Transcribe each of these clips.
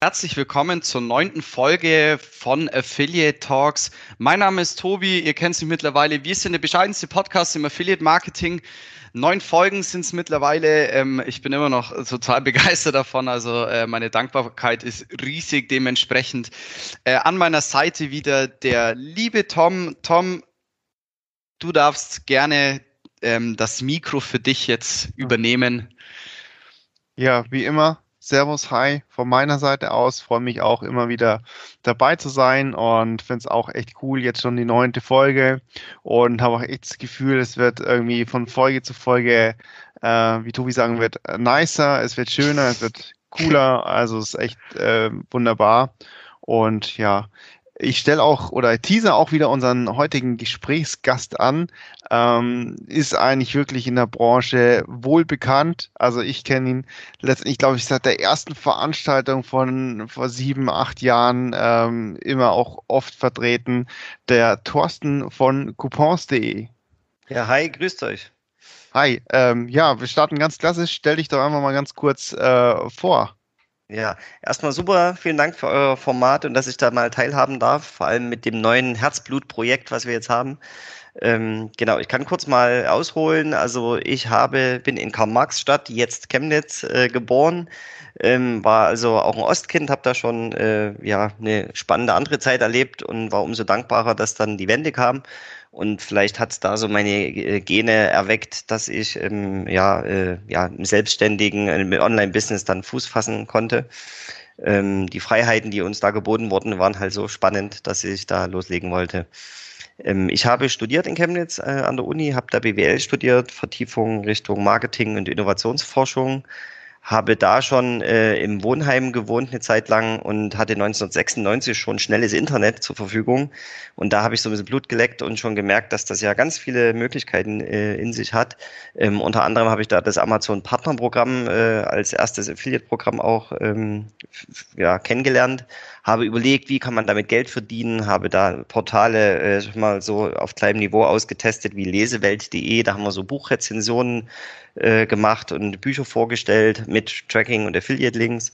Herzlich willkommen zur neunten Folge von Affiliate Talks. Mein Name ist Tobi, ihr kennt mich mittlerweile. Wir sind der bescheidenste Podcast im Affiliate Marketing. Neun Folgen sind es mittlerweile. Ähm, ich bin immer noch total begeistert davon. Also äh, meine Dankbarkeit ist riesig dementsprechend. Äh, an meiner Seite wieder der liebe Tom. Tom, du darfst gerne ähm, das Mikro für dich jetzt übernehmen. Ja, wie immer Servus, hi, von meiner Seite aus. Freue mich auch immer wieder dabei zu sein und finde es auch echt cool. Jetzt schon die neunte Folge und habe auch echt das Gefühl, es wird irgendwie von Folge zu Folge, äh, wie Tobi sagen wird, nicer, es wird schöner, es wird cooler. Also es ist echt äh, wunderbar. Und ja, ich stelle auch oder teaser auch wieder unseren heutigen Gesprächsgast an. Ähm, ist eigentlich wirklich in der Branche wohl bekannt. Also ich kenne ihn letztendlich, glaube ich, seit der ersten Veranstaltung von vor sieben, acht Jahren ähm, immer auch oft vertreten. Der Thorsten von coupons.de. Ja, hi, grüßt euch. Hi, ähm, ja, wir starten ganz klassisch. Stell dich doch einfach mal ganz kurz äh, vor. Ja, erstmal super. Vielen Dank für euer Format und dass ich da mal teilhaben darf, vor allem mit dem neuen Herzblutprojekt, was wir jetzt haben. Ähm, genau, ich kann kurz mal ausholen. Also ich habe, bin in Karl-Marx-Stadt, jetzt Chemnitz, äh, geboren. Ähm, war also auch ein Ostkind, habe da schon äh, ja eine spannende andere Zeit erlebt und war umso dankbarer, dass dann die Wende kam und vielleicht hat es da so meine äh, Gene erweckt, dass ich ähm, ja, äh, ja, im selbstständigen im Online-Business dann Fuß fassen konnte. Ähm, die Freiheiten, die uns da geboten wurden, waren halt so spannend, dass ich da loslegen wollte. Ähm, ich habe studiert in Chemnitz äh, an der Uni, habe da BWL studiert, Vertiefung Richtung Marketing und Innovationsforschung habe da schon äh, im Wohnheim gewohnt eine Zeit lang und hatte 1996 schon schnelles Internet zur Verfügung. Und da habe ich so ein bisschen Blut geleckt und schon gemerkt, dass das ja ganz viele Möglichkeiten äh, in sich hat. Ähm, unter anderem habe ich da das Amazon Partnerprogramm äh, als erstes Affiliate-Programm auch ähm, ja, kennengelernt habe überlegt, wie kann man damit Geld verdienen, habe da Portale äh, mal so auf kleinem Niveau ausgetestet wie lesewelt.de, da haben wir so Buchrezensionen äh, gemacht und Bücher vorgestellt mit Tracking und Affiliate-Links.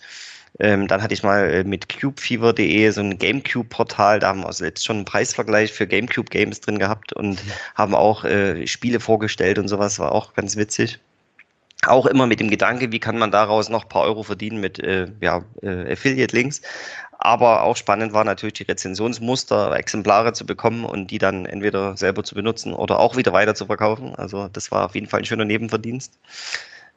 Ähm, dann hatte ich mal äh, mit cubefever.de so ein Gamecube-Portal, da haben wir also jetzt schon einen Preisvergleich für Gamecube-Games drin gehabt und mhm. haben auch äh, Spiele vorgestellt und sowas, war auch ganz witzig. Auch immer mit dem Gedanke, wie kann man daraus noch ein paar Euro verdienen mit äh, ja, äh, Affiliate-Links. Aber auch spannend war natürlich die Rezensionsmuster, Exemplare zu bekommen und die dann entweder selber zu benutzen oder auch wieder weiter zu verkaufen. Also das war auf jeden Fall ein schöner Nebenverdienst.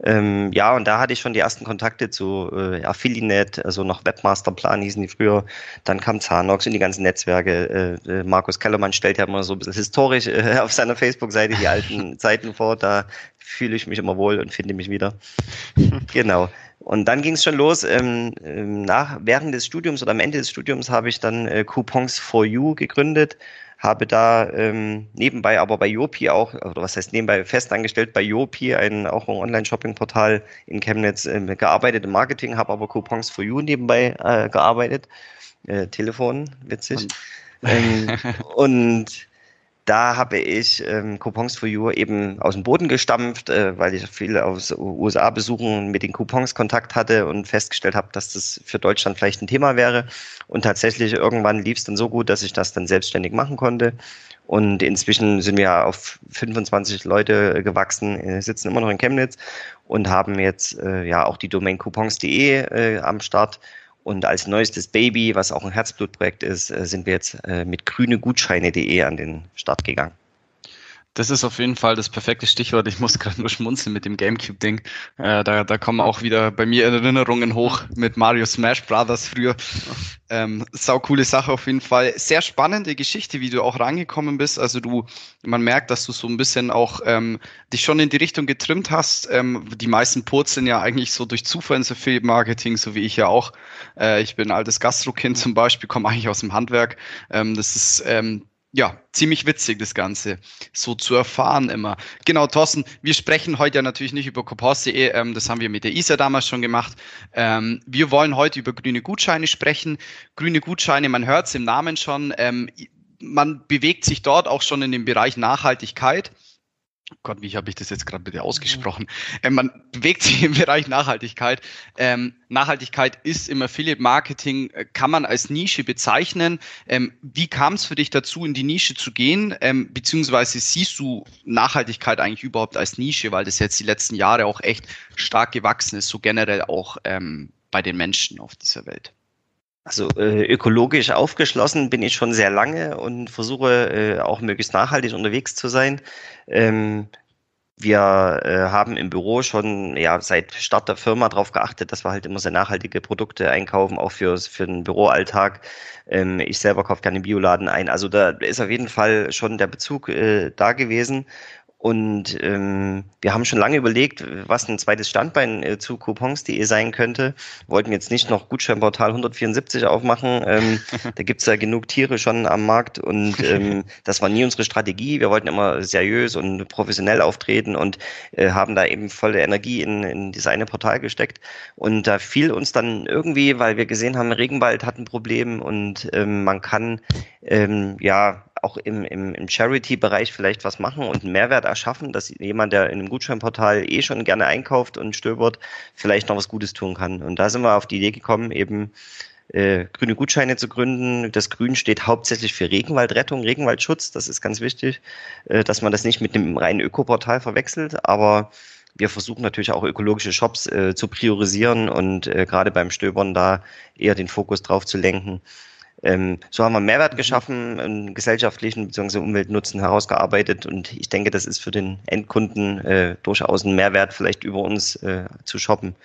Ähm, ja, und da hatte ich schon die ersten Kontakte zu äh, Affiliate, also noch Webmasterplan hießen die früher. Dann kam Zanox und die ganzen Netzwerke. Äh, äh, Markus Kellermann stellt ja immer so ein bisschen historisch äh, auf seiner Facebook-Seite die alten Zeiten vor. Da fühle ich mich immer wohl und finde mich wieder. genau. Und dann ging es schon los. Ähm, ähm, nach, während des Studiums oder am Ende des Studiums habe ich dann äh, Coupons for You gegründet, habe da ähm, nebenbei aber bei Yopi auch, oder was heißt nebenbei festangestellt bei Yopi, ein auch ein Online-Shopping-Portal in Chemnitz, äh, gearbeitet im Marketing, habe aber Coupons for You nebenbei äh, gearbeitet. Äh, Telefon, witzig. Ähm, und da habe ich ähm, Coupons for You eben aus dem Boden gestampft, äh, weil ich viele aus USA besuchen mit den Coupons Kontakt hatte und festgestellt habe, dass das für Deutschland vielleicht ein Thema wäre. Und tatsächlich irgendwann lief es dann so gut, dass ich das dann selbstständig machen konnte. Und inzwischen sind wir auf 25 Leute gewachsen, äh, sitzen immer noch in Chemnitz und haben jetzt äh, ja auch die Domain coupons.de äh, am Start und als neuestes Baby, was auch ein Herzblutprojekt ist, äh, sind wir jetzt äh, mit grünegutscheine.de an den Start gegangen. Das ist auf jeden Fall das perfekte Stichwort. Ich muss gerade nur schmunzeln mit dem Gamecube-Ding. Äh, da, da kommen auch wieder bei mir Erinnerungen hoch mit Mario Smash Brothers früher. Ähm, sau coole Sache auf jeden Fall. Sehr spannende Geschichte, wie du auch rangekommen bist. Also du, man merkt, dass du so ein bisschen auch ähm, dich schon in die Richtung getrimmt hast. Ähm, die meisten purzeln ja eigentlich so durch Zufall ins Affiliate-Marketing, so wie ich ja auch. Äh, ich bin ein altes Gastrokind zum Beispiel, komme eigentlich aus dem Handwerk. Ähm, das ist ähm, ja, ziemlich witzig, das Ganze so zu erfahren immer. Genau, Thorsten, wir sprechen heute ja natürlich nicht über Coupons.de, ähm, das haben wir mit der ISA damals schon gemacht. Ähm, wir wollen heute über grüne Gutscheine sprechen. Grüne Gutscheine, man hört es im Namen schon, ähm, man bewegt sich dort auch schon in dem Bereich Nachhaltigkeit. Gott, wie habe ich das jetzt gerade bitte ausgesprochen? Ähm, man bewegt sich im Bereich Nachhaltigkeit. Ähm, Nachhaltigkeit ist im Affiliate Marketing, äh, kann man als Nische bezeichnen. Ähm, wie kam es für dich dazu, in die Nische zu gehen? Ähm, beziehungsweise siehst du Nachhaltigkeit eigentlich überhaupt als Nische, weil das jetzt die letzten Jahre auch echt stark gewachsen ist, so generell auch ähm, bei den Menschen auf dieser Welt? Also äh, ökologisch aufgeschlossen bin ich schon sehr lange und versuche äh, auch möglichst nachhaltig unterwegs zu sein. Ähm, wir äh, haben im Büro schon ja seit Start der Firma darauf geachtet, dass wir halt immer sehr nachhaltige Produkte einkaufen, auch für, für den Büroalltag. Ähm, ich selber kaufe gerne Bioladen ein. Also da ist auf jeden Fall schon der Bezug äh, da gewesen. Und ähm, wir haben schon lange überlegt, was ein zweites Standbein äh, zu Coupons.de sein könnte. Wollten jetzt nicht noch Gutscheinportal 174 aufmachen. Ähm, da gibt's ja genug Tiere schon am Markt und ähm, das war nie unsere Strategie. Wir wollten immer seriös und professionell auftreten und äh, haben da eben volle Energie in, in dieses eine Portal gesteckt. Und da fiel uns dann irgendwie, weil wir gesehen haben, Regenwald hat ein Problem und ähm, man kann ähm, ja auch im, im, im Charity-Bereich vielleicht was machen und einen Mehrwert erschaffen, dass jemand, der in einem Gutscheinportal eh schon gerne einkauft und stöbert, vielleicht noch was Gutes tun kann. Und da sind wir auf die Idee gekommen, eben äh, grüne Gutscheine zu gründen. Das Grün steht hauptsächlich für Regenwaldrettung, Regenwaldschutz. Das ist ganz wichtig, äh, dass man das nicht mit einem reinen Ökoportal verwechselt. Aber wir versuchen natürlich auch ökologische Shops äh, zu priorisieren und äh, gerade beim Stöbern da eher den Fokus drauf zu lenken. Ähm, so haben wir Mehrwert mhm. geschaffen, einen gesellschaftlichen bzw. Umweltnutzen herausgearbeitet und ich denke, das ist für den Endkunden äh, durchaus ein Mehrwert, vielleicht über uns äh, zu shoppen.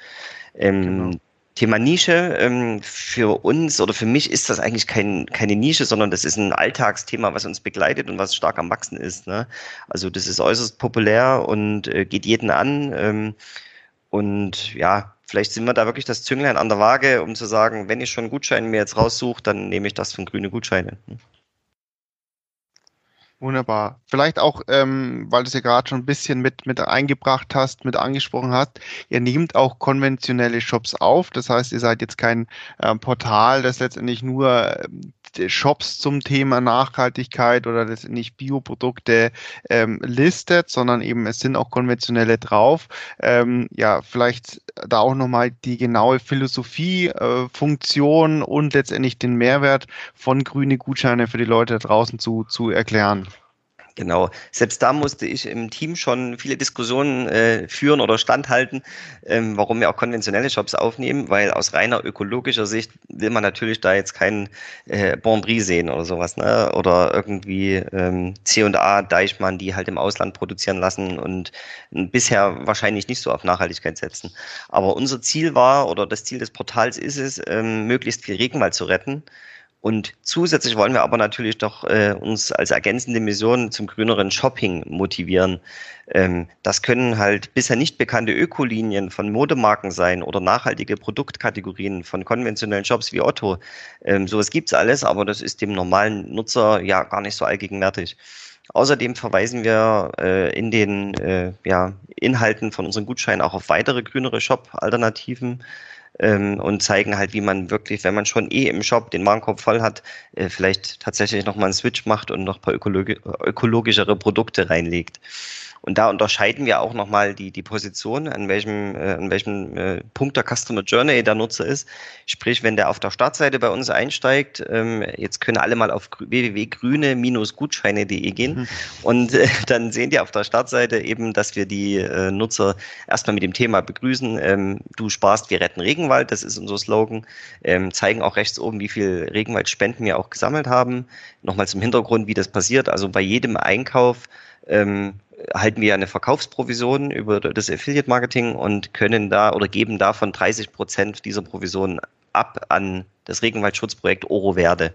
Ähm, genau. Thema Nische, ähm, für uns oder für mich ist das eigentlich kein, keine Nische, sondern das ist ein Alltagsthema, was uns begleitet und was stark am Wachsen ist. Ne? Also das ist äußerst populär und äh, geht jeden an. Ähm, und ja, vielleicht sind wir da wirklich das Zünglein an der Waage, um zu sagen, wenn ich schon Gutscheine mir jetzt raussuche, dann nehme ich das von grüne Gutscheine. Hm. Wunderbar. Vielleicht auch, ähm, weil du es ja gerade schon ein bisschen mit, mit eingebracht hast, mit angesprochen hast, ihr nehmt auch konventionelle Shops auf. Das heißt, ihr seid jetzt kein äh, Portal, das letztendlich nur ähm, Shops zum Thema Nachhaltigkeit oder letztendlich Bioprodukte ähm, listet, sondern eben es sind auch konventionelle drauf. Ähm, ja, vielleicht da auch nochmal die genaue Philosophie, äh, Funktion und letztendlich den Mehrwert von grüne Gutscheine für die Leute da draußen zu, zu erklären. Genau. Selbst da musste ich im Team schon viele Diskussionen äh, führen oder standhalten, ähm, warum wir auch konventionelle Shops aufnehmen, weil aus reiner ökologischer Sicht will man natürlich da jetzt keinen äh, Bon sehen oder sowas, ne? Oder irgendwie ähm, C&A, Deichmann, die halt im Ausland produzieren lassen und bisher wahrscheinlich nicht so auf Nachhaltigkeit setzen. Aber unser Ziel war, oder das Ziel des Portals ist es, ähm, möglichst viel Regenwald zu retten und zusätzlich wollen wir aber natürlich doch äh, uns als ergänzende Mission zum grüneren Shopping motivieren. Ähm, das können halt bisher nicht bekannte Ökolinien von Modemarken sein oder nachhaltige Produktkategorien von konventionellen Shops wie Otto. Ähm, sowas gibt's alles, aber das ist dem normalen Nutzer ja gar nicht so allgegenwärtig. Außerdem verweisen wir äh, in den äh, ja, Inhalten von unseren Gutscheinen auch auf weitere grünere Shop-Alternativen ähm, und zeigen halt, wie man wirklich, wenn man schon eh im Shop den Warenkorb voll hat, äh, vielleicht tatsächlich nochmal einen Switch macht und noch ein paar ökologi ökologischere Produkte reinlegt. Und da unterscheiden wir auch nochmal die, die Position, an welchem, äh, an welchem äh, Punkt der Customer Journey der Nutzer ist. Sprich, wenn der auf der Startseite bei uns einsteigt, ähm, jetzt können alle mal auf www.grüne-gutscheine.de gehen mhm. und äh, dann sehen die auf der Startseite eben, dass wir die äh, Nutzer erstmal mit dem Thema begrüßen. Ähm, du sparst, wir retten Regenwald, das ist unser Slogan. Ähm, zeigen auch rechts oben, wie viel Regenwaldspenden wir auch gesammelt haben. Nochmal zum Hintergrund, wie das passiert. Also bei jedem Einkauf ähm, halten wir eine Verkaufsprovision über das Affiliate Marketing und können da oder geben davon 30 Prozent dieser Provision ab an das Regenwaldschutzprojekt Oro Verde.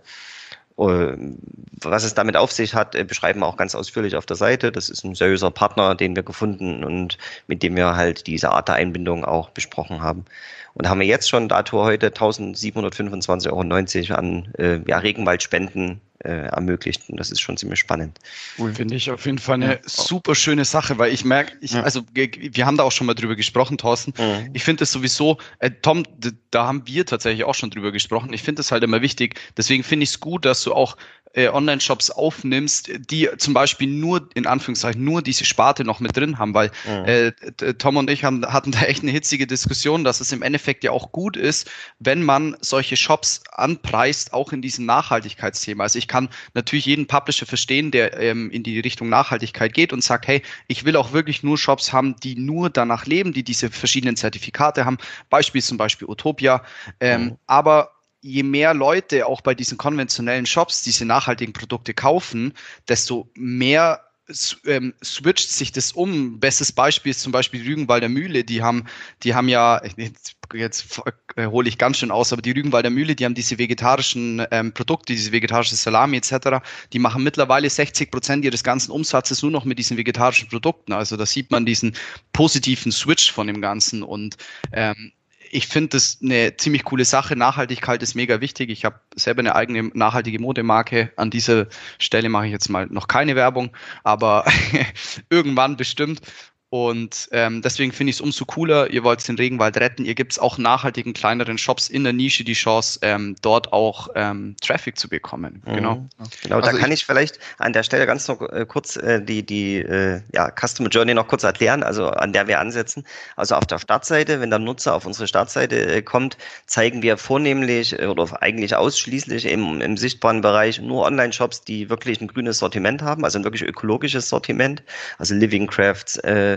Ähm, was es damit auf sich hat, äh, beschreiben wir auch ganz ausführlich auf der Seite. Das ist ein seriöser Partner, den wir gefunden und mit dem wir halt diese Art der Einbindung auch besprochen haben. Und haben wir jetzt schon dato heute 1725,90 Euro an äh, ja, Regenwaldspenden äh, ermöglicht. Und das ist schon ziemlich spannend. Cool. Finde ich auf jeden Fall eine ja. super schöne Sache, weil ich merke, ich, ja. also wir haben da auch schon mal drüber gesprochen, Thorsten. Mhm. Ich finde es sowieso, äh, Tom, da haben wir tatsächlich auch schon drüber gesprochen. Ich finde es halt immer wichtig. Deswegen finde ich es gut, dass du auch äh, Online-Shops aufnimmst, die zum Beispiel nur, in Anführungszeichen, nur diese Sparte noch mit drin haben, weil mhm. äh, Tom und ich haben, hatten da echt eine hitzige Diskussion, dass es im Endeffekt ja auch gut ist, wenn man solche Shops anpreist, auch in diesem Nachhaltigkeitsthema. Also ich kann natürlich jeden Publisher verstehen, der ähm, in die Richtung Nachhaltigkeit geht und sagt, hey, ich will auch wirklich nur Shops haben, die nur danach leben, die diese verschiedenen Zertifikate haben. Beispiel zum Beispiel Utopia. Ähm, mhm. Aber je mehr Leute auch bei diesen konventionellen Shops diese nachhaltigen Produkte kaufen, desto mehr ähm, switcht sich das um. Bestes Beispiel ist zum Beispiel Rügenwalder Mühle. Die haben, die haben ja, jetzt, jetzt äh, hole ich ganz schön aus, aber die Rügenwalder Mühle, die haben diese vegetarischen ähm, Produkte, diese vegetarische Salami etc. Die machen mittlerweile 60 Prozent ihres ganzen Umsatzes nur noch mit diesen vegetarischen Produkten. Also da sieht man diesen positiven Switch von dem Ganzen und ähm, ich finde das eine ziemlich coole Sache. Nachhaltigkeit ist mega wichtig. Ich habe selber eine eigene nachhaltige Modemarke. An dieser Stelle mache ich jetzt mal noch keine Werbung, aber irgendwann bestimmt. Und ähm, deswegen finde ich es umso cooler, ihr wollt den Regenwald retten. Ihr gibt es auch nachhaltigen kleineren Shops in der Nische die Chance, ähm, dort auch ähm, Traffic zu bekommen. Mhm. Genau. Genau, also da kann ich, ich, vielleicht an der Stelle ganz noch äh, kurz äh, die, die äh, ja, Customer Journey noch kurz erklären, also an der wir ansetzen. Also auf der Startseite, wenn der Nutzer auf unsere Startseite äh, kommt, zeigen wir vornehmlich äh, oder eigentlich ausschließlich im, im sichtbaren Bereich nur Online-Shops, die wirklich ein grünes Sortiment haben, also ein wirklich ökologisches Sortiment, also Living Crafts, äh,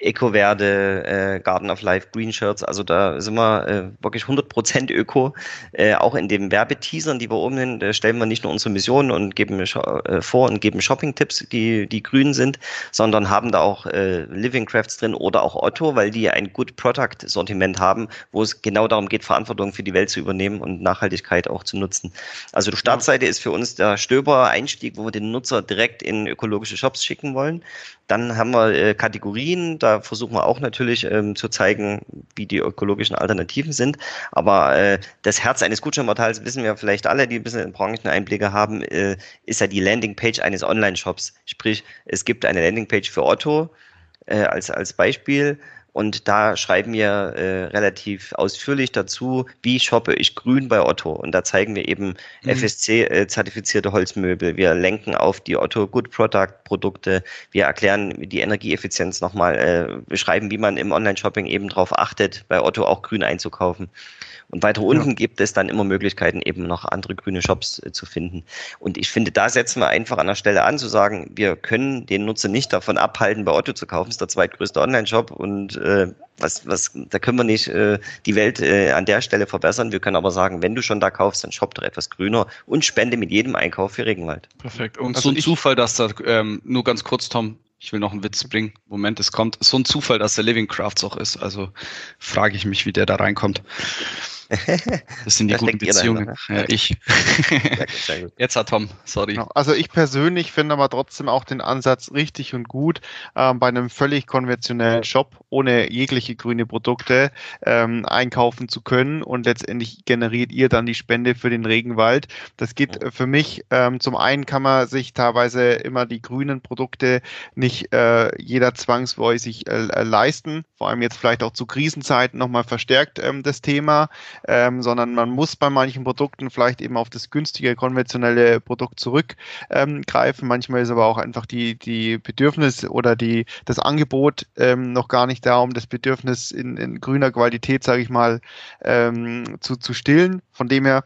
Eco-Verde, äh, Garden of Life, Green Shirts, also da sind wir äh, wirklich 100% Öko. Äh, auch in den Werbeteasern, die wir oben hin, da stellen wir nicht nur unsere Mission und geben äh, vor und geben Shopping-Tipps, die, die grün sind, sondern haben da auch äh, Living Crafts drin oder auch Otto, weil die ein Good Product-Sortiment haben, wo es genau darum geht, Verantwortung für die Welt zu übernehmen und Nachhaltigkeit auch zu nutzen. Also die Startseite ist für uns der Stöber-Einstieg, wo wir den Nutzer direkt in ökologische Shops schicken wollen. Dann haben wir äh, Kategorien, da versuchen wir auch natürlich ähm, zu zeigen, wie die ökologischen Alternativen sind. Aber äh, das Herz eines Gutscheinportals, wissen wir vielleicht alle, die ein bisschen Brancheneinblicke haben, äh, ist ja die Landingpage eines Online-Shops. Sprich, es gibt eine Landingpage für Otto äh, als, als Beispiel und da schreiben wir äh, relativ ausführlich dazu, wie shoppe ich grün bei Otto. Und da zeigen wir eben mhm. FSC-zertifizierte äh, Holzmöbel. Wir lenken auf die Otto Good Product Produkte. Wir erklären die Energieeffizienz nochmal, äh, beschreiben, wie man im Online-Shopping eben darauf achtet, bei Otto auch grün einzukaufen. Und weiter unten ja. gibt es dann immer Möglichkeiten, eben noch andere grüne Shops äh, zu finden. Und ich finde, da setzen wir einfach an der Stelle an, zu sagen, wir können den Nutzer nicht davon abhalten, bei Otto zu kaufen. Das ist der zweitgrößte Online-Shop und äh, was, was, da können wir nicht äh, die Welt äh, an der Stelle verbessern. Wir können aber sagen, wenn du schon da kaufst, dann shop doch etwas grüner und spende mit jedem Einkauf für Regenwald. Perfekt. Und also so ein Zufall, dass da, ähm, nur ganz kurz, Tom, ich will noch einen Witz bringen. Moment, es kommt. So ein Zufall, dass der Living Crafts auch ist. Also frage ich mich, wie der da reinkommt. Das sind die das guten Beziehungen. Dahinter, ne? ja, ich. Jetzt hat Tom, sorry. Genau. Also ich persönlich finde aber trotzdem auch den Ansatz richtig und gut, ähm, bei einem völlig konventionellen Shop ohne jegliche grüne Produkte ähm, einkaufen zu können und letztendlich generiert ihr dann die Spende für den Regenwald. Das geht äh, für mich, ähm, zum einen kann man sich teilweise immer die grünen Produkte nicht äh, jeder zwangsläufig äh, leisten, vor allem jetzt vielleicht auch zu Krisenzeiten nochmal verstärkt ähm, das Thema ähm, sondern man muss bei manchen Produkten vielleicht eben auf das günstige konventionelle Produkt zurückgreifen. Manchmal ist aber auch einfach die, die Bedürfnis oder die, das Angebot ähm, noch gar nicht da, um das Bedürfnis in, in grüner Qualität, sage ich mal, ähm, zu, zu stillen. Von dem her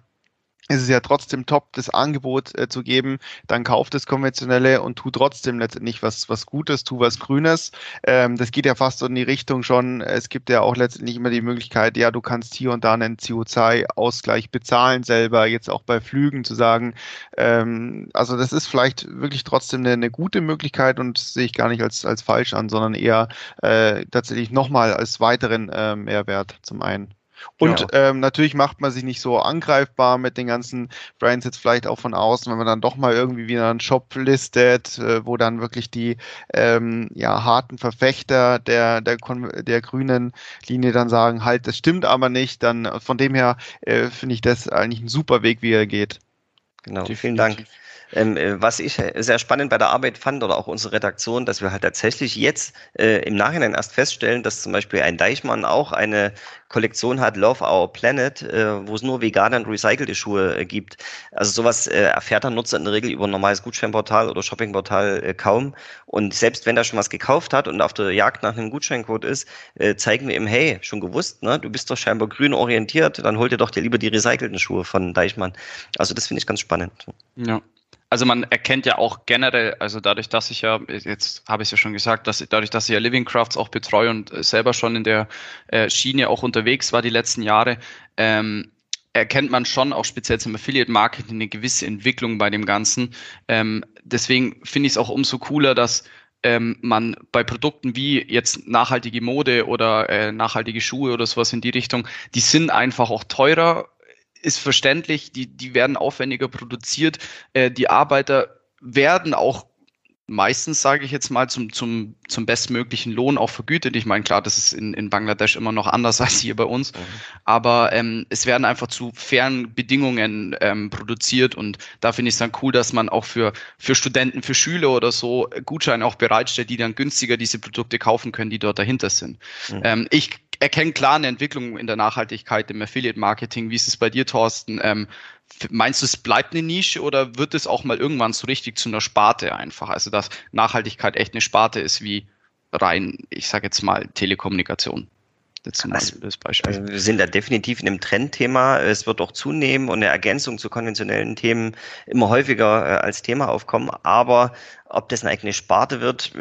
ist es ja trotzdem top, das Angebot äh, zu geben, dann kauf das konventionelle und tu trotzdem letztendlich was, was Gutes, tu was Grünes. Ähm, das geht ja fast so in die Richtung schon. Es gibt ja auch letztendlich immer die Möglichkeit, ja, du kannst hier und da einen CO2-Ausgleich bezahlen selber, jetzt auch bei Flügen zu sagen. Ähm, also das ist vielleicht wirklich trotzdem eine, eine gute Möglichkeit und sehe ich gar nicht als, als falsch an, sondern eher äh, tatsächlich nochmal als weiteren äh, Mehrwert zum einen. Und ja. ähm, natürlich macht man sich nicht so angreifbar mit den ganzen Brands jetzt vielleicht auch von außen, wenn man dann doch mal irgendwie wieder einen Shop listet, äh, wo dann wirklich die ähm, ja, harten Verfechter der, der, der grünen Linie dann sagen, halt, das stimmt aber nicht. Dann von dem her äh, finde ich das eigentlich ein super Weg, wie er geht. Genau, vielen Dank. Ähm, äh, was ich sehr spannend bei der Arbeit fand oder auch unsere Redaktion, dass wir halt tatsächlich jetzt äh, im Nachhinein erst feststellen, dass zum Beispiel ein Deichmann auch eine Kollektion hat, Love Our Planet, äh, wo es nur vegane und recycelte Schuhe äh, gibt. Also sowas äh, erfährt der Nutzer in der Regel über ein normales Gutscheinportal oder Shoppingportal äh, kaum. Und selbst wenn er schon was gekauft hat und auf der Jagd nach einem Gutscheincode ist, äh, zeigen wir ihm, hey, schon gewusst, ne? du bist doch scheinbar grün orientiert, dann hol dir doch dir lieber die recycelten Schuhe von Deichmann. Also das finde ich ganz spannend. Ja. Also man erkennt ja auch generell, also dadurch, dass ich ja, jetzt habe ich es ja schon gesagt, dass dadurch, dass ich ja Living Crafts auch betreue und selber schon in der äh, Schiene auch unterwegs war die letzten Jahre, ähm, erkennt man schon auch speziell zum Affiliate Marketing eine gewisse Entwicklung bei dem Ganzen. Ähm, deswegen finde ich es auch umso cooler, dass ähm, man bei Produkten wie jetzt nachhaltige Mode oder äh, nachhaltige Schuhe oder sowas in die Richtung, die sind einfach auch teurer ist verständlich, die, die werden aufwendiger produziert, äh, die Arbeiter werden auch meistens, sage ich jetzt mal, zum, zum, zum bestmöglichen Lohn auch vergütet. Ich meine, klar, das ist in, in Bangladesch immer noch anders als hier bei uns, mhm. aber ähm, es werden einfach zu fairen Bedingungen ähm, produziert und da finde ich es dann cool, dass man auch für, für Studenten, für Schüler oder so Gutscheine auch bereitstellt, die dann günstiger diese Produkte kaufen können, die dort dahinter sind. Mhm. Ähm, ich erkenne klar eine Entwicklung in der Nachhaltigkeit im Affiliate-Marketing. Wie ist es bei dir, Thorsten? Ähm, meinst du, es bleibt eine Nische oder wird es auch mal irgendwann so richtig zu einer Sparte einfach? Also, dass Nachhaltigkeit echt eine Sparte ist wie rein, ich sage jetzt mal, Telekommunikation. Das, also. Also wir sind da definitiv in einem Trendthema. Es wird auch zunehmen und eine Ergänzung zu konventionellen Themen immer häufiger äh, als Thema aufkommen. Aber ob das eine eigene Sparte wird,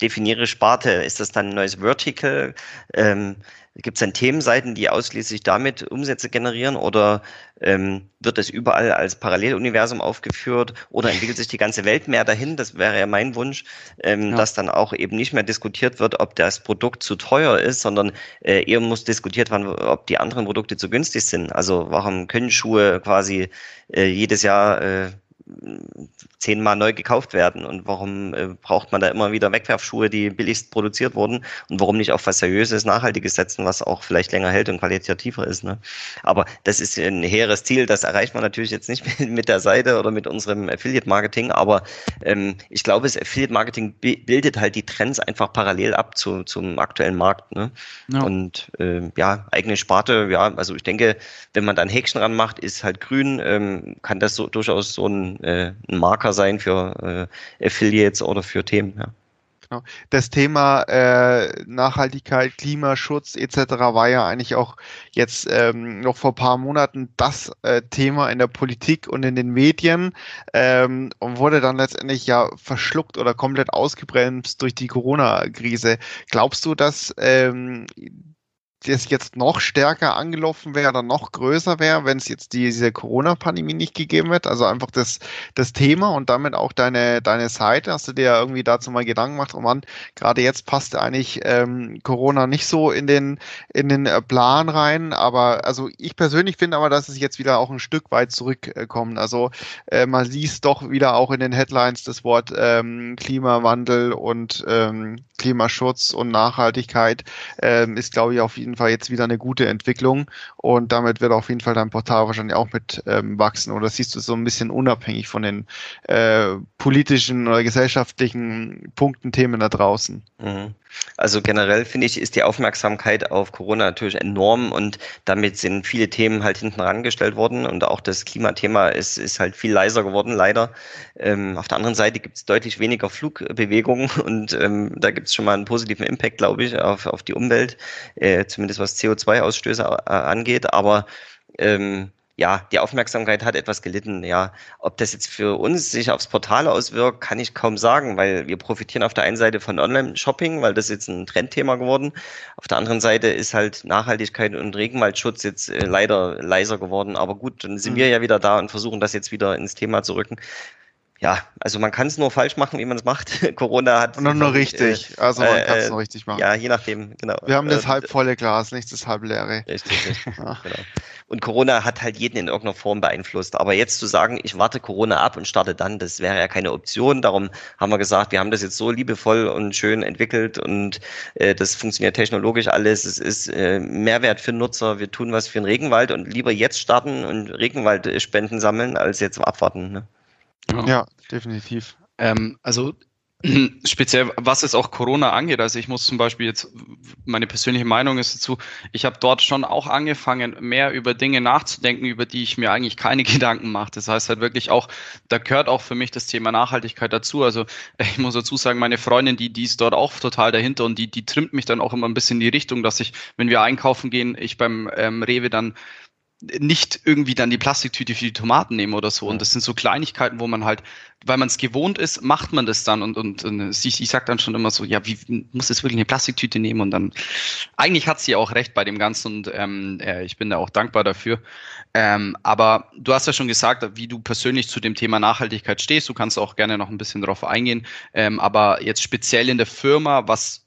definiere Sparte. Ist das dann ein neues Vertical? Ähm, Gibt es dann Themenseiten, die ausschließlich damit Umsätze generieren oder ähm, wird das überall als Paralleluniversum aufgeführt oder entwickelt sich die ganze Welt mehr dahin? Das wäre ja mein Wunsch, ähm, ja. dass dann auch eben nicht mehr diskutiert wird, ob das Produkt zu teuer ist, sondern äh, eher muss diskutiert werden, ob die anderen Produkte zu günstig sind. Also warum können Schuhe quasi äh, jedes Jahr äh, zehnmal neu gekauft werden und warum äh, braucht man da immer wieder Wegwerfschuhe, die billigst produziert wurden und warum nicht auf was Seriöses, Nachhaltiges setzen, was auch vielleicht länger hält und qualitativer ist. Ne? Aber das ist ein hehres Ziel, das erreicht man natürlich jetzt nicht mit der Seite oder mit unserem Affiliate-Marketing, aber ähm, ich glaube, das Affiliate-Marketing bildet halt die Trends einfach parallel ab zu, zum aktuellen Markt. Ne? Ja. Und äh, ja, eigene Sparte, ja, also ich denke, wenn man da ein Häkchen ranmacht, ist halt grün, ähm, kann das so durchaus so ein äh, ein Marker sein für äh, Affiliates oder für Themen. Ja. Genau. Das Thema äh, Nachhaltigkeit, Klimaschutz etc. war ja eigentlich auch jetzt ähm, noch vor ein paar Monaten das äh, Thema in der Politik und in den Medien ähm, und wurde dann letztendlich ja verschluckt oder komplett ausgebremst durch die Corona-Krise. Glaubst du, dass ähm, das jetzt noch stärker angelaufen wäre oder noch größer wäre, wenn es jetzt diese Corona-Pandemie nicht gegeben hätte? Also einfach das, das Thema und damit auch deine, deine Seite. Hast du dir irgendwie dazu mal Gedanken gemacht, oh Mann, gerade jetzt passt eigentlich ähm, Corona nicht so in den, in den äh, Plan rein. Aber also ich persönlich finde aber, dass es jetzt wieder auch ein Stück weit zurückkommt. Also äh, man liest doch wieder auch in den Headlines das Wort ähm, Klimawandel und ähm, Klimaschutz und Nachhaltigkeit ähm, ist, glaube ich, auf jeden jeden Fall jetzt wieder eine gute Entwicklung und damit wird auf jeden Fall dein Portal wahrscheinlich auch mit ähm, wachsen. Oder siehst du so ein bisschen unabhängig von den äh, politischen oder gesellschaftlichen Punkten, Themen da draußen? Mhm. Also generell finde ich, ist die Aufmerksamkeit auf Corona natürlich enorm und damit sind viele Themen halt hinten rangestellt worden und auch das Klimathema ist, ist halt viel leiser geworden, leider. Ähm, auf der anderen Seite gibt es deutlich weniger Flugbewegungen und ähm, da gibt es schon mal einen positiven Impact, glaube ich, auf, auf die Umwelt, äh, zumindest was CO2-Ausstöße äh, angeht, aber ähm, ja, die Aufmerksamkeit hat etwas gelitten. Ja, ob das jetzt für uns sich aufs Portal auswirkt, kann ich kaum sagen, weil wir profitieren auf der einen Seite von Online-Shopping, weil das jetzt ein Trendthema geworden. Auf der anderen Seite ist halt Nachhaltigkeit und Regenwaldschutz jetzt äh, leider leiser geworden. Aber gut, dann sind mhm. wir ja wieder da und versuchen das jetzt wieder ins Thema zu rücken ja, also man kann es nur falsch machen, wie man es macht. Corona hat. Und nur richtig. Äh, also man äh, kann es nur richtig machen. Ja, je nachdem, genau. Wir haben das äh, halb volle Glas, nicht das halb leere. Richtig, richtig. ja. genau. Und Corona hat halt jeden in irgendeiner Form beeinflusst. Aber jetzt zu sagen, ich warte Corona ab und starte dann, das wäre ja keine Option. Darum haben wir gesagt, wir haben das jetzt so liebevoll und schön entwickelt und äh, das funktioniert technologisch alles. Es ist äh, Mehrwert für Nutzer. Wir tun was für den Regenwald und lieber jetzt starten und Regenwaldspenden sammeln, als jetzt abwarten. Ne? Ja, ja definitiv. Ähm, also Speziell was es auch Corona angeht. Also ich muss zum Beispiel jetzt, meine persönliche Meinung ist dazu, ich habe dort schon auch angefangen, mehr über Dinge nachzudenken, über die ich mir eigentlich keine Gedanken mache. Das heißt halt wirklich auch, da gehört auch für mich das Thema Nachhaltigkeit dazu. Also ich muss dazu sagen, meine Freundin, die, die ist dort auch total dahinter und die, die trimmt mich dann auch immer ein bisschen in die Richtung, dass ich, wenn wir einkaufen gehen, ich beim ähm, Rewe dann nicht irgendwie dann die Plastiktüte für die Tomaten nehmen oder so. Und das sind so Kleinigkeiten, wo man halt, weil man es gewohnt ist, macht man das dann. Und, und, und ich, ich sag dann schon immer so, ja, wie muss es wirklich eine Plastiktüte nehmen? Und dann, eigentlich hat sie auch recht bei dem Ganzen und ähm, äh, ich bin da auch dankbar dafür. Ähm, aber du hast ja schon gesagt, wie du persönlich zu dem Thema Nachhaltigkeit stehst. Du kannst auch gerne noch ein bisschen darauf eingehen. Ähm, aber jetzt speziell in der Firma, was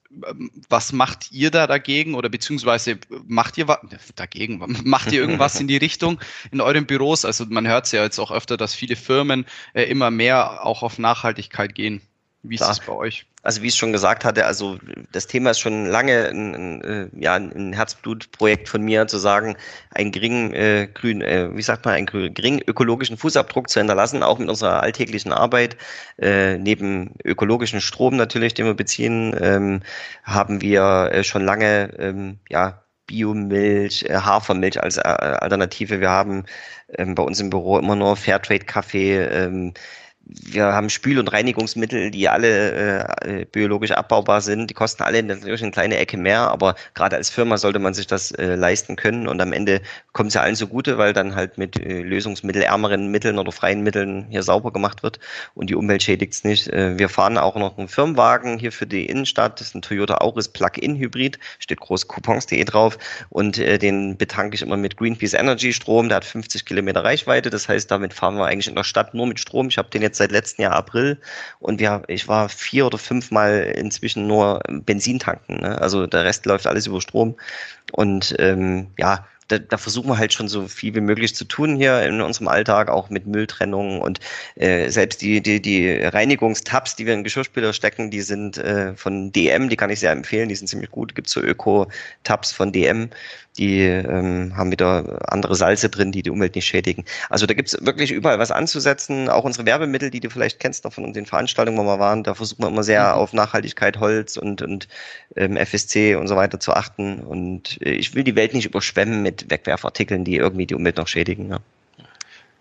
was macht ihr da dagegen oder beziehungsweise macht ihr was dagegen? Macht ihr irgendwas in die Richtung in euren Büros? Also man hört es ja jetzt auch öfter, dass viele Firmen äh, immer mehr auch auf Nachhaltigkeit gehen. Wie ist es bei euch? Also wie ich schon gesagt hatte, also das Thema ist schon lange ein, ein, äh, ja, ein Herzblutprojekt von mir, zu sagen, einen geringen äh, grün, äh, wie sagt man, einen geringen ökologischen Fußabdruck zu hinterlassen, auch mit unserer alltäglichen Arbeit. Äh, neben ökologischen Strom natürlich, den wir beziehen, ähm, haben wir äh, schon lange ähm, ja, Biomilch, äh, Hafermilch als äh, Alternative. Wir haben ähm, bei uns im Büro immer nur Fairtrade-Kaffee. Ähm, wir haben Spül- und Reinigungsmittel, die alle äh, biologisch abbaubar sind. Die kosten alle natürlich eine kleine Ecke mehr, aber gerade als Firma sollte man sich das äh, leisten können. Und am Ende kommt es ja allen zugute, weil dann halt mit äh, lösungsmittelärmeren Mitteln oder freien Mitteln hier sauber gemacht wird und die Umwelt schädigt es nicht. Äh, wir fahren auch noch einen Firmenwagen hier für die Innenstadt. Das ist ein Toyota Auris Plug-in-Hybrid, steht groß coupons.de drauf. Und äh, den betanke ich immer mit Greenpeace Energy Strom. Der hat 50 Kilometer Reichweite. Das heißt, damit fahren wir eigentlich in der Stadt nur mit Strom. Ich habe den jetzt jetzt seit letztem Jahr April und wir, ich war vier oder fünf Mal inzwischen nur Benzin tanken. Ne? Also der Rest läuft alles über Strom. Und ähm, ja, da, da versuchen wir halt schon so viel wie möglich zu tun hier in unserem Alltag, auch mit Mülltrennung und äh, selbst die, die, die Reinigungstabs, die wir in Geschirrspüler stecken, die sind äh, von DM, die kann ich sehr empfehlen, die sind ziemlich gut. Gibt so Öko-Tabs von DM, die ähm, haben wieder andere Salze drin, die die Umwelt nicht schädigen. Also da gibt's wirklich überall was anzusetzen. Auch unsere Werbemittel, die du vielleicht kennst noch von den Veranstaltungen, wo wir waren, da versuchen wir immer sehr mhm. auf Nachhaltigkeit, Holz und, und ähm, FSC und so weiter zu achten. Und äh, ich will die Welt nicht überschwemmen mit Wegwerfartikeln, die irgendwie die Umwelt noch schädigen. Ja.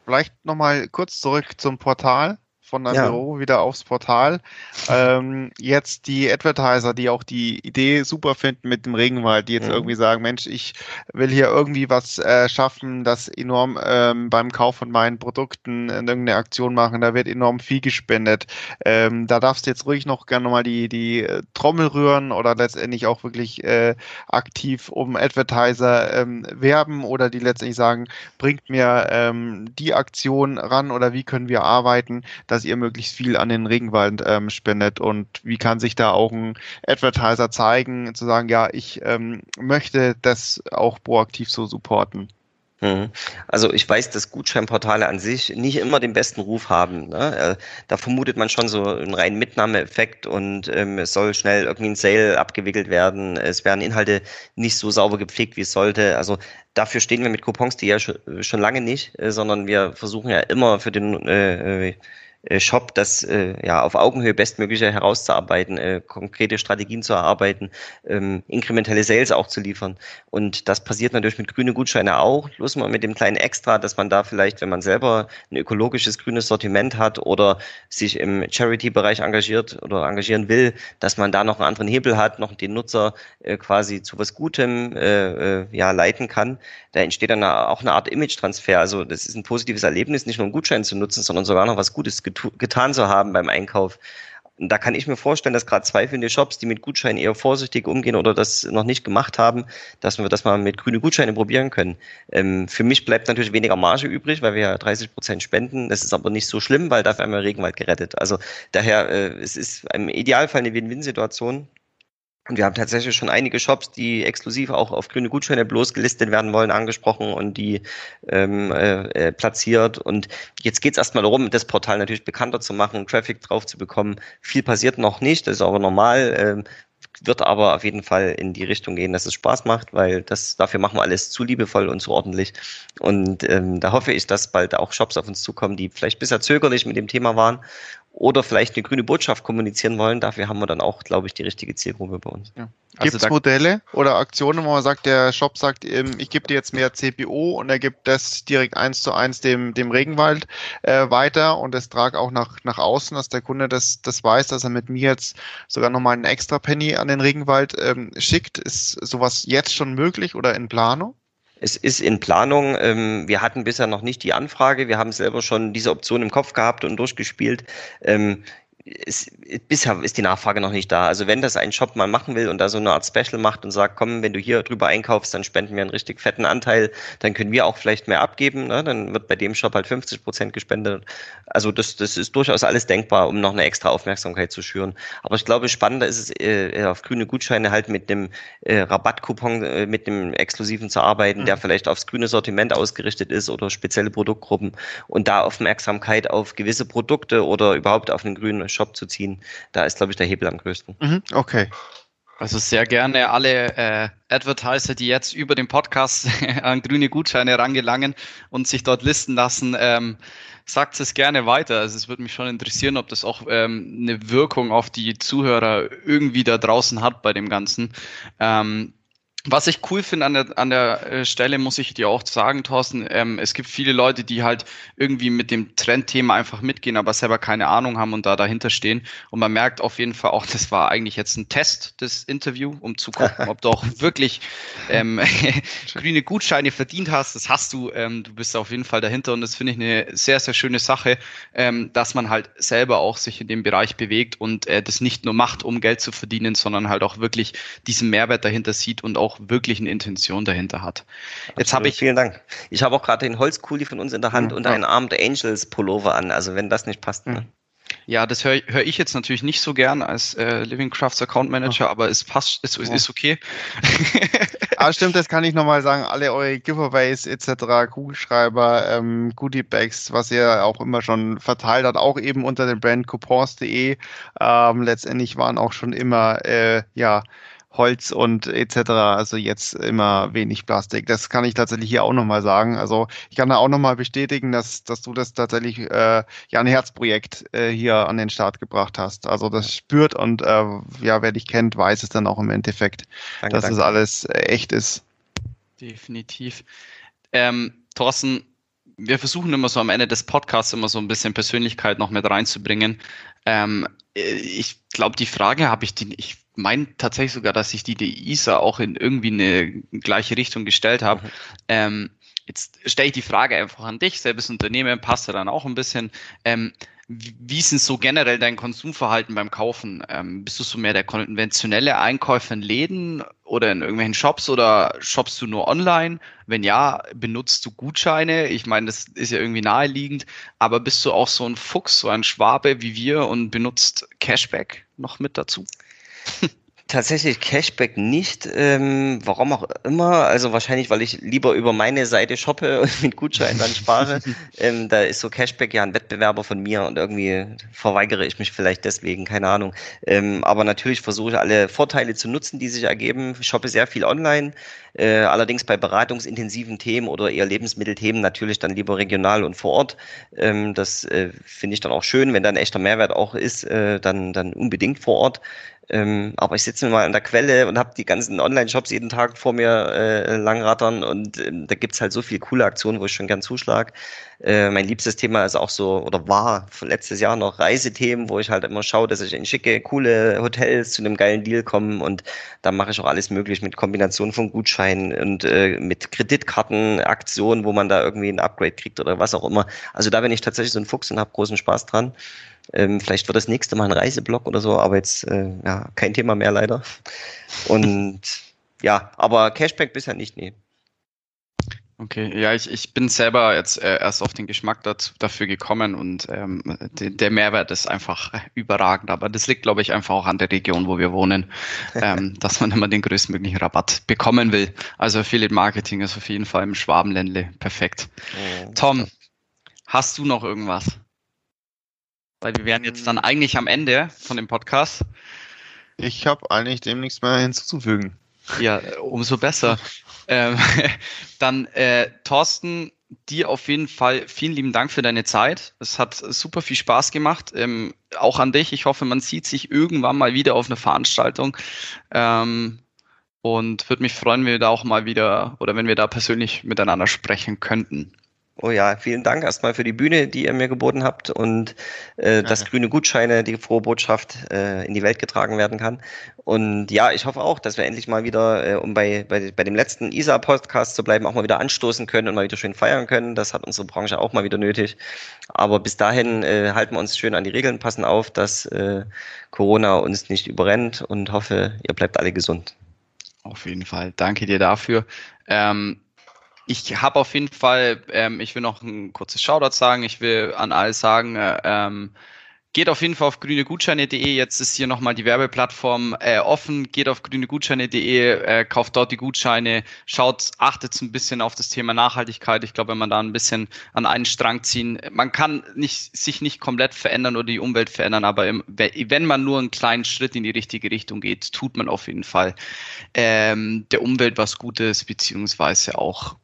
Vielleicht nochmal kurz zurück zum Portal von deinem ja. Büro wieder aufs Portal. Ähm, jetzt die Advertiser, die auch die Idee super finden mit dem Regenwald, die jetzt mhm. irgendwie sagen, Mensch, ich will hier irgendwie was äh, schaffen, das enorm ähm, beim Kauf von meinen Produkten irgendeine Aktion machen, da wird enorm viel gespendet. Ähm, da darfst du jetzt ruhig noch gerne mal die, die äh, Trommel rühren oder letztendlich auch wirklich äh, aktiv um Advertiser ähm, werben oder die letztendlich sagen, bringt mir ähm, die Aktion ran oder wie können wir arbeiten, dass ihr möglichst viel an den Regenwald ähm, spendet und wie kann sich da auch ein Advertiser zeigen, zu sagen, ja, ich ähm, möchte das auch proaktiv so supporten. Mhm. Also ich weiß, dass Gutscheinportale an sich nicht immer den besten Ruf haben. Ne? Äh, da vermutet man schon so einen reinen Mitnahmeeffekt und ähm, es soll schnell irgendwie ein Sale abgewickelt werden. Es werden Inhalte nicht so sauber gepflegt, wie es sollte. Also dafür stehen wir mit Coupons die ja schon, lange nicht, äh, sondern wir versuchen ja immer für den äh äh, Shop das äh, ja auf Augenhöhe bestmögliche herauszuarbeiten, äh, konkrete Strategien zu erarbeiten, ähm, inkrementelle Sales auch zu liefern. Und das passiert natürlich mit grünen Gutscheine auch, bloß mal mit dem kleinen Extra, dass man da vielleicht, wenn man selber ein ökologisches grünes Sortiment hat oder sich im Charity-Bereich engagiert oder engagieren will, dass man da noch einen anderen Hebel hat, noch den Nutzer äh, quasi zu was Gutem äh, äh, ja, leiten kann. Da entsteht dann auch eine Art Image-Transfer. Also das ist ein positives Erlebnis, nicht nur einen Gutschein zu nutzen, sondern sogar noch was Gutes getan zu haben beim Einkauf. Und da kann ich mir vorstellen, dass gerade zweifelnde Shops, die mit Gutscheinen eher vorsichtig umgehen oder das noch nicht gemacht haben, dass wir das mal mit grünen Gutscheinen probieren können. Ähm, für mich bleibt natürlich weniger Marge übrig, weil wir ja 30 Prozent spenden. Das ist aber nicht so schlimm, weil dafür haben wir Regenwald gerettet. Also daher, äh, es ist im Idealfall eine Win-Win-Situation. Und wir haben tatsächlich schon einige Shops, die exklusiv auch auf grüne Gutscheine bloß gelistet werden wollen, angesprochen und die ähm, äh, äh platziert. Und jetzt geht es erstmal darum, das Portal natürlich bekannter zu machen, Traffic drauf zu bekommen. Viel passiert noch nicht, das ist aber normal. Ähm, wird aber auf jeden Fall in die Richtung gehen, dass es Spaß macht, weil das dafür machen wir alles zu liebevoll und zu ordentlich. Und ähm, da hoffe ich, dass bald auch Shops auf uns zukommen, die vielleicht bisher zögerlich mit dem Thema waren oder vielleicht eine grüne Botschaft kommunizieren wollen. Dafür haben wir dann auch, glaube ich, die richtige Zielgruppe bei uns. Ja. Also Gibt es Modelle oder Aktionen, wo man sagt, der Shop sagt, ähm, ich gebe dir jetzt mehr CPO und er gibt das direkt eins zu eins dem, dem Regenwald äh, weiter und das trage auch nach, nach außen, dass der Kunde das, das weiß, dass er mit mir jetzt sogar nochmal einen extra Penny an den Regenwald ähm, schickt. Ist sowas jetzt schon möglich oder in Planung? Es ist in Planung. Ähm, wir hatten bisher noch nicht die Anfrage. Wir haben selber schon diese Option im Kopf gehabt und durchgespielt. Ähm, ist, bisher ist die Nachfrage noch nicht da. Also wenn das ein Shop mal machen will und da so eine Art Special macht und sagt, komm, wenn du hier drüber einkaufst, dann spenden wir einen richtig fetten Anteil, dann können wir auch vielleicht mehr abgeben. Ne? Dann wird bei dem Shop halt 50 Prozent gespendet. Also das, das ist durchaus alles denkbar, um noch eine extra Aufmerksamkeit zu schüren. Aber ich glaube, spannender ist es, äh, auf grüne Gutscheine halt mit dem äh, Rabattcoupon, äh, mit dem exklusiven zu arbeiten, mhm. der vielleicht aufs grüne Sortiment ausgerichtet ist oder spezielle Produktgruppen und da Aufmerksamkeit auf gewisse Produkte oder überhaupt auf einen grünen Shop zu ziehen, da ist, glaube ich, der Hebel am größten. Mhm, okay. Also sehr gerne alle äh, Advertiser, die jetzt über den Podcast an grüne Gutscheine rangelangen und sich dort listen lassen, ähm, sagt es gerne weiter. Also es würde mich schon interessieren, ob das auch ähm, eine Wirkung auf die Zuhörer irgendwie da draußen hat bei dem Ganzen. Ähm, was ich cool finde an der, an der äh, Stelle, muss ich dir auch sagen, Thorsten, ähm, es gibt viele Leute, die halt irgendwie mit dem Trendthema einfach mitgehen, aber selber keine Ahnung haben und da dahinter stehen. Und man merkt auf jeden Fall auch, das war eigentlich jetzt ein Test, das Interview, um zu gucken, ob du auch wirklich ähm, grüne Gutscheine verdient hast. Das hast du, ähm, du bist auf jeden Fall dahinter und das finde ich eine sehr, sehr schöne Sache, ähm, dass man halt selber auch sich in dem Bereich bewegt und äh, das nicht nur macht, um Geld zu verdienen, sondern halt auch wirklich diesen Mehrwert dahinter sieht und auch auch wirklich eine Intention dahinter hat. Jetzt habe ich. Vielen Dank. Ich habe auch gerade den Holzkuli von uns in der Hand ja, und einen Armed Angels Pullover an. Also wenn das nicht passt. Ne? Ja, das höre hör ich jetzt natürlich nicht so gern als äh, Living Crafts Account Manager, aber es passt, es ist, ist okay. ah, stimmt, das kann ich nochmal sagen. Alle eure Giveaways etc., Kugelschreiber, ähm, Goodie Bags, was ihr auch immer schon verteilt habt, auch eben unter dem Brand coupons.de. Ähm, letztendlich waren auch schon immer, äh, ja, Holz und etc. Also jetzt immer wenig Plastik. Das kann ich tatsächlich hier auch nochmal sagen. Also ich kann da auch nochmal bestätigen, dass, dass du das tatsächlich äh, ja ein Herzprojekt äh, hier an den Start gebracht hast. Also das spürt und äh, ja, wer dich kennt, weiß es dann auch im Endeffekt, danke, dass es das alles echt ist. Definitiv. Ähm, Thorsten, wir versuchen immer so am Ende des Podcasts immer so ein bisschen Persönlichkeit noch mit reinzubringen. Ähm, äh, ich glaube, die Frage habe ich, die, ich meine tatsächlich sogar, dass ich die der ISA auch in irgendwie eine gleiche Richtung gestellt habe. Mhm. Ähm, jetzt stelle ich die Frage einfach an dich, selbes Unternehmen, passt ja dann auch ein bisschen. Ähm, wie ist denn so generell dein Konsumverhalten beim Kaufen? Ähm, bist du so mehr der konventionelle Einkäufer in Läden oder in irgendwelchen Shops oder shoppst du nur online? Wenn ja, benutzt du Gutscheine? Ich meine, das ist ja irgendwie naheliegend, aber bist du auch so ein Fuchs, so ein Schwabe wie wir und benutzt Cashback noch mit dazu? Tatsächlich Cashback nicht. Ähm, warum auch immer. Also wahrscheinlich, weil ich lieber über meine Seite shoppe und mit Gutscheinen dann spare. ähm, da ist so Cashback ja ein Wettbewerber von mir und irgendwie verweigere ich mich vielleicht deswegen, keine Ahnung. Ähm, aber natürlich versuche ich alle Vorteile zu nutzen, die sich ergeben. Ich shoppe sehr viel online. Äh, allerdings bei beratungsintensiven Themen oder eher Lebensmittelthemen natürlich dann lieber regional und vor Ort. Ähm, das äh, finde ich dann auch schön, wenn da ein echter Mehrwert auch ist, äh, dann, dann unbedingt vor Ort. Ähm, aber ich sitze mal an der Quelle und habe die ganzen Online-Shops jeden Tag vor mir äh, langrattern und ähm, da gibt's halt so viele coole Aktionen, wo ich schon gern zuschlag. Äh, mein liebstes Thema ist auch so, oder war letztes Jahr noch Reisethemen, wo ich halt immer schaue, dass ich in schicke, coole Hotels zu einem geilen Deal komme und da mache ich auch alles möglich mit Kombination von Gutscheinen und äh, mit Kreditkartenaktionen, wo man da irgendwie ein Upgrade kriegt oder was auch immer. Also da bin ich tatsächlich so ein Fuchs und habe großen Spaß dran. Ähm, vielleicht wird das nächste Mal ein Reiseblock oder so, aber jetzt äh, ja, kein Thema mehr leider. Und ja, aber Cashback bisher nicht, nee. Okay, ja, ich, ich bin selber jetzt äh, erst auf den Geschmack dazu, dafür gekommen und ähm, de, der Mehrwert ist einfach überragend. Aber das liegt, glaube ich, einfach auch an der Region, wo wir wohnen, ähm, dass man immer den größtmöglichen Rabatt bekommen will. Also Affiliate Marketing ist auf jeden Fall im Schwabenländle perfekt. Oh, Tom, hast du noch irgendwas? Weil wir wären jetzt dann eigentlich am Ende von dem Podcast. Ich habe eigentlich dem nichts mehr hinzuzufügen. Ja, umso besser. ähm, dann, äh, Thorsten, dir auf jeden Fall vielen lieben Dank für deine Zeit. Es hat super viel Spaß gemacht. Ähm, auch an dich. Ich hoffe, man sieht sich irgendwann mal wieder auf einer Veranstaltung. Ähm, und würde mich freuen, wenn wir da auch mal wieder oder wenn wir da persönlich miteinander sprechen könnten. Oh ja, vielen Dank erstmal für die Bühne, die ihr mir geboten habt und äh, dass grüne Gutscheine, die frohe Botschaft äh, in die Welt getragen werden kann. Und ja, ich hoffe auch, dass wir endlich mal wieder, äh, um bei, bei, bei dem letzten ISA-Podcast zu bleiben, auch mal wieder anstoßen können und mal wieder schön feiern können. Das hat unsere Branche auch mal wieder nötig. Aber bis dahin äh, halten wir uns schön an die Regeln, passen auf, dass äh, Corona uns nicht überrennt und hoffe, ihr bleibt alle gesund. Auf jeden Fall. Danke dir dafür. Ähm, ich habe auf jeden Fall, ähm, ich will noch ein kurzes Shoutout sagen. Ich will an alle sagen, äh, ähm, geht auf jeden Fall auf grünegutscheine.de. Jetzt ist hier nochmal die Werbeplattform äh, offen. Geht auf grünegutscheine.de, äh, kauft dort die Gutscheine, schaut, achtet ein bisschen auf das Thema Nachhaltigkeit. Ich glaube, wenn man da ein bisschen an einen Strang ziehen, man kann nicht, sich nicht komplett verändern oder die Umwelt verändern, aber im, wenn man nur einen kleinen Schritt in die richtige Richtung geht, tut man auf jeden Fall ähm, der Umwelt was Gutes, beziehungsweise auch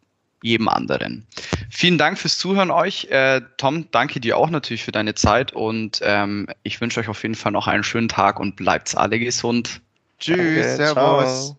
jedem anderen. Vielen Dank fürs Zuhören euch. Äh, Tom, danke dir auch natürlich für deine Zeit und ähm, ich wünsche euch auf jeden Fall noch einen schönen Tag und bleibt alle gesund. Tschüss, danke, Servus. Ciao.